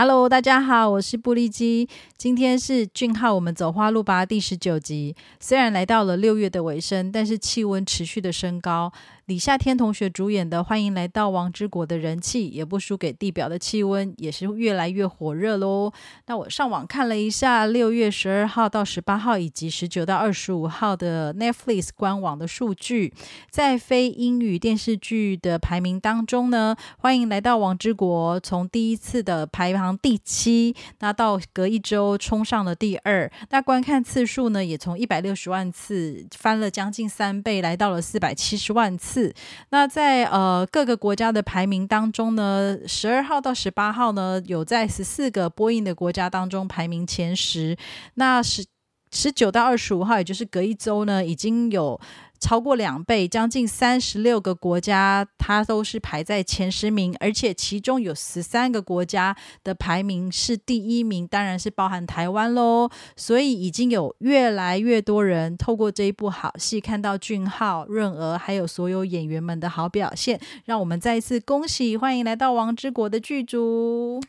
Hello，大家好，我是布利基。今天是俊浩，我们走花路吧第十九集。虽然来到了六月的尾声，但是气温持续的升高。李夏天同学主演的《欢迎来到王之国》的人气也不输给地表的气温，也是越来越火热喽。那我上网看了一下，六月十二号到十八号以及十九到二十五号的 Netflix 官网的数据，在非英语电视剧的排名当中呢，《欢迎来到王之国》从第一次的排行第七，那到隔一周冲上了第二。那观看次数呢，也从一百六十万次翻了将近三倍，来到了四百七十万次。那在呃各个国家的排名当中呢，十二号到十八号呢，有在十四个播映的国家当中排名前十。那十十九到二十五号，也就是隔一周呢，已经有。超过两倍，将近三十六个国家，它都是排在前十名，而且其中有十三个国家的排名是第一名，当然是包含台湾喽。所以已经有越来越多人透过这一部好戏，看到俊浩、润儿还有所有演员们的好表现，让我们再一次恭喜，欢迎来到王之国的剧组。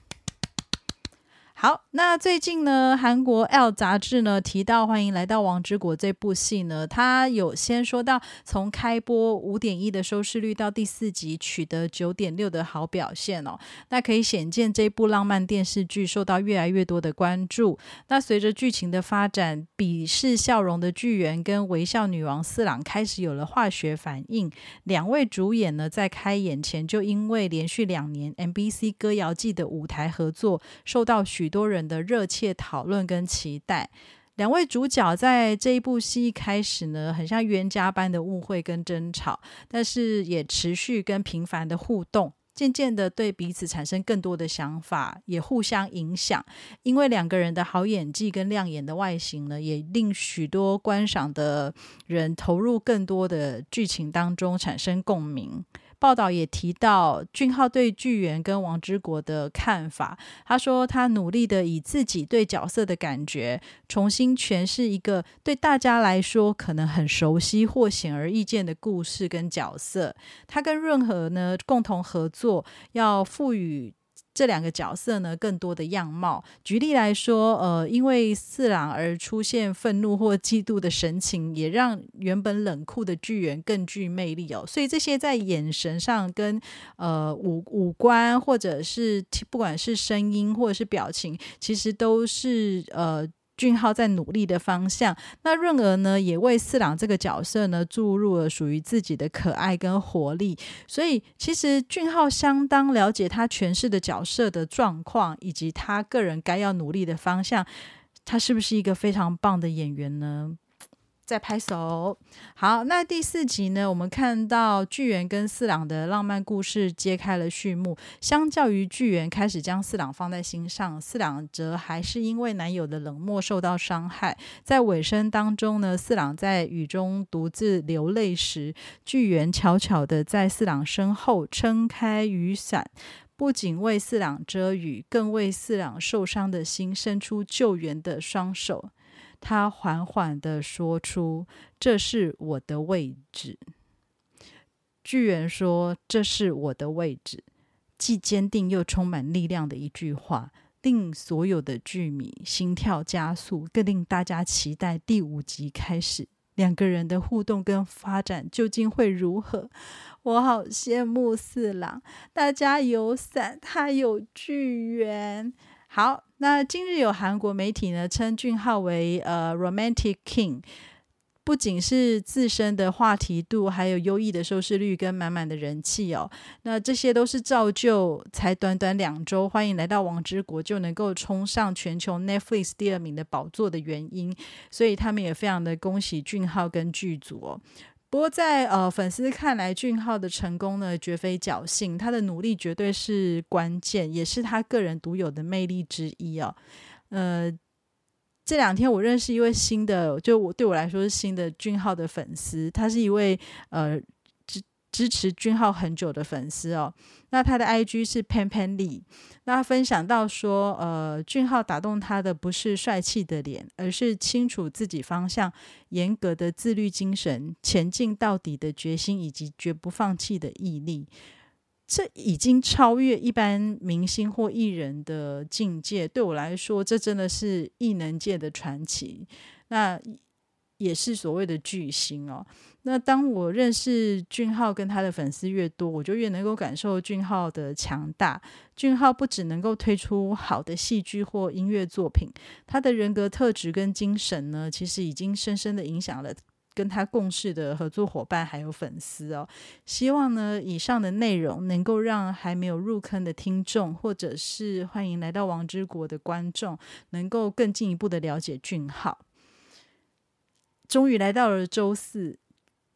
好，那最近呢，韩国 L 杂志呢提到《欢迎来到王之国》这部戏呢，他有先说到从开播五点一的收视率到第四集取得九点六的好表现哦，那可以显见这部浪漫电视剧受到越来越多的关注。那随着剧情的发展，鄙视笑容的剧员跟微笑女王四郎开始有了化学反应。两位主演呢，在开演前就因为连续两年 MBC 歌谣季的舞台合作，受到许多人的热切讨论跟期待，两位主角在这一部戏一开始呢，很像冤家般的误会跟争吵，但是也持续跟频繁的互动，渐渐的对彼此产生更多的想法，也互相影响。因为两个人的好演技跟亮眼的外形呢，也令许多观赏的人投入更多的剧情当中，产生共鸣。报道也提到俊浩对巨源跟王之国的看法。他说，他努力的以自己对角色的感觉，重新诠释一个对大家来说可能很熟悉或显而易见的故事跟角色。他跟润和呢共同合作，要赋予。这两个角色呢，更多的样貌。举例来说，呃，因为四郎而出现愤怒或嫉妒的神情，也让原本冷酷的巨猿更具魅力哦。所以这些在眼神上、跟呃五五官，或者是不管是声音或者是表情，其实都是呃。俊浩在努力的方向，那润儿呢，也为四郎这个角色呢注入了属于自己的可爱跟活力。所以，其实俊浩相当了解他诠释的角色的状况，以及他个人该要努力的方向。他是不是一个非常棒的演员呢？再拍手，好，那第四集呢？我们看到巨猿跟四郎的浪漫故事揭开了序幕。相较于巨猿开始将四郎放在心上，四郎则还是因为男友的冷漠受到伤害。在尾声当中呢，四郎在雨中独自流泪时，巨猿悄悄的在四郎身后撑开雨伞，不仅为四郎遮雨，更为四郎受伤的心伸出救援的双手。他缓缓的说出：“这是我的位置。”巨猿说：“这是我的位置。”既坚定又充满力量的一句话，令所有的剧迷心跳加速，更令大家期待第五集开始两个人的互动跟发展究竟会如何。我好羡慕四郎，大家有伞，他有巨猿。好。那今日有韩国媒体呢称俊浩为呃 romantic king，不仅是自身的话题度，还有优异的收视率跟满满的人气哦。那这些都是造就才短短两周，欢迎来到王之国就能够冲上全球 Netflix 第二名的宝座的原因。所以他们也非常的恭喜俊浩跟剧组哦。不过，在呃粉丝看来，俊浩的成功呢绝非侥幸，他的努力绝对是关键，也是他个人独有的魅力之一哦。呃，这两天我认识一位新的，就我对我来说是新的俊浩的粉丝，他是一位呃。支持君浩很久的粉丝哦，那他的 I G 是 Pan Pan Lee，那分享到说，呃，俊浩打动他的不是帅气的脸，而是清楚自己方向、严格的自律精神、前进到底的决心以及绝不放弃的毅力。这已经超越一般明星或艺人的境界。对我来说，这真的是艺能界的传奇。那也是所谓的巨星哦。那当我认识俊浩跟他的粉丝越多，我就越能够感受俊浩的强大。俊浩不只能够推出好的戏剧或音乐作品，他的人格特质跟精神呢，其实已经深深的影响了跟他共事的合作伙伴还有粉丝哦。希望呢，以上的内容能够让还没有入坑的听众，或者是欢迎来到王之国的观众，能够更进一步的了解俊浩。终于来到了周四。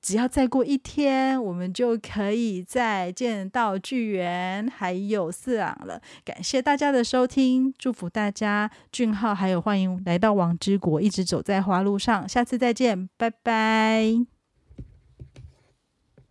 只要再过一天，我们就可以再见到巨源还有四郎了。感谢大家的收听，祝福大家俊浩还有欢迎来到王之国，一直走在花路上。下次再见，拜拜。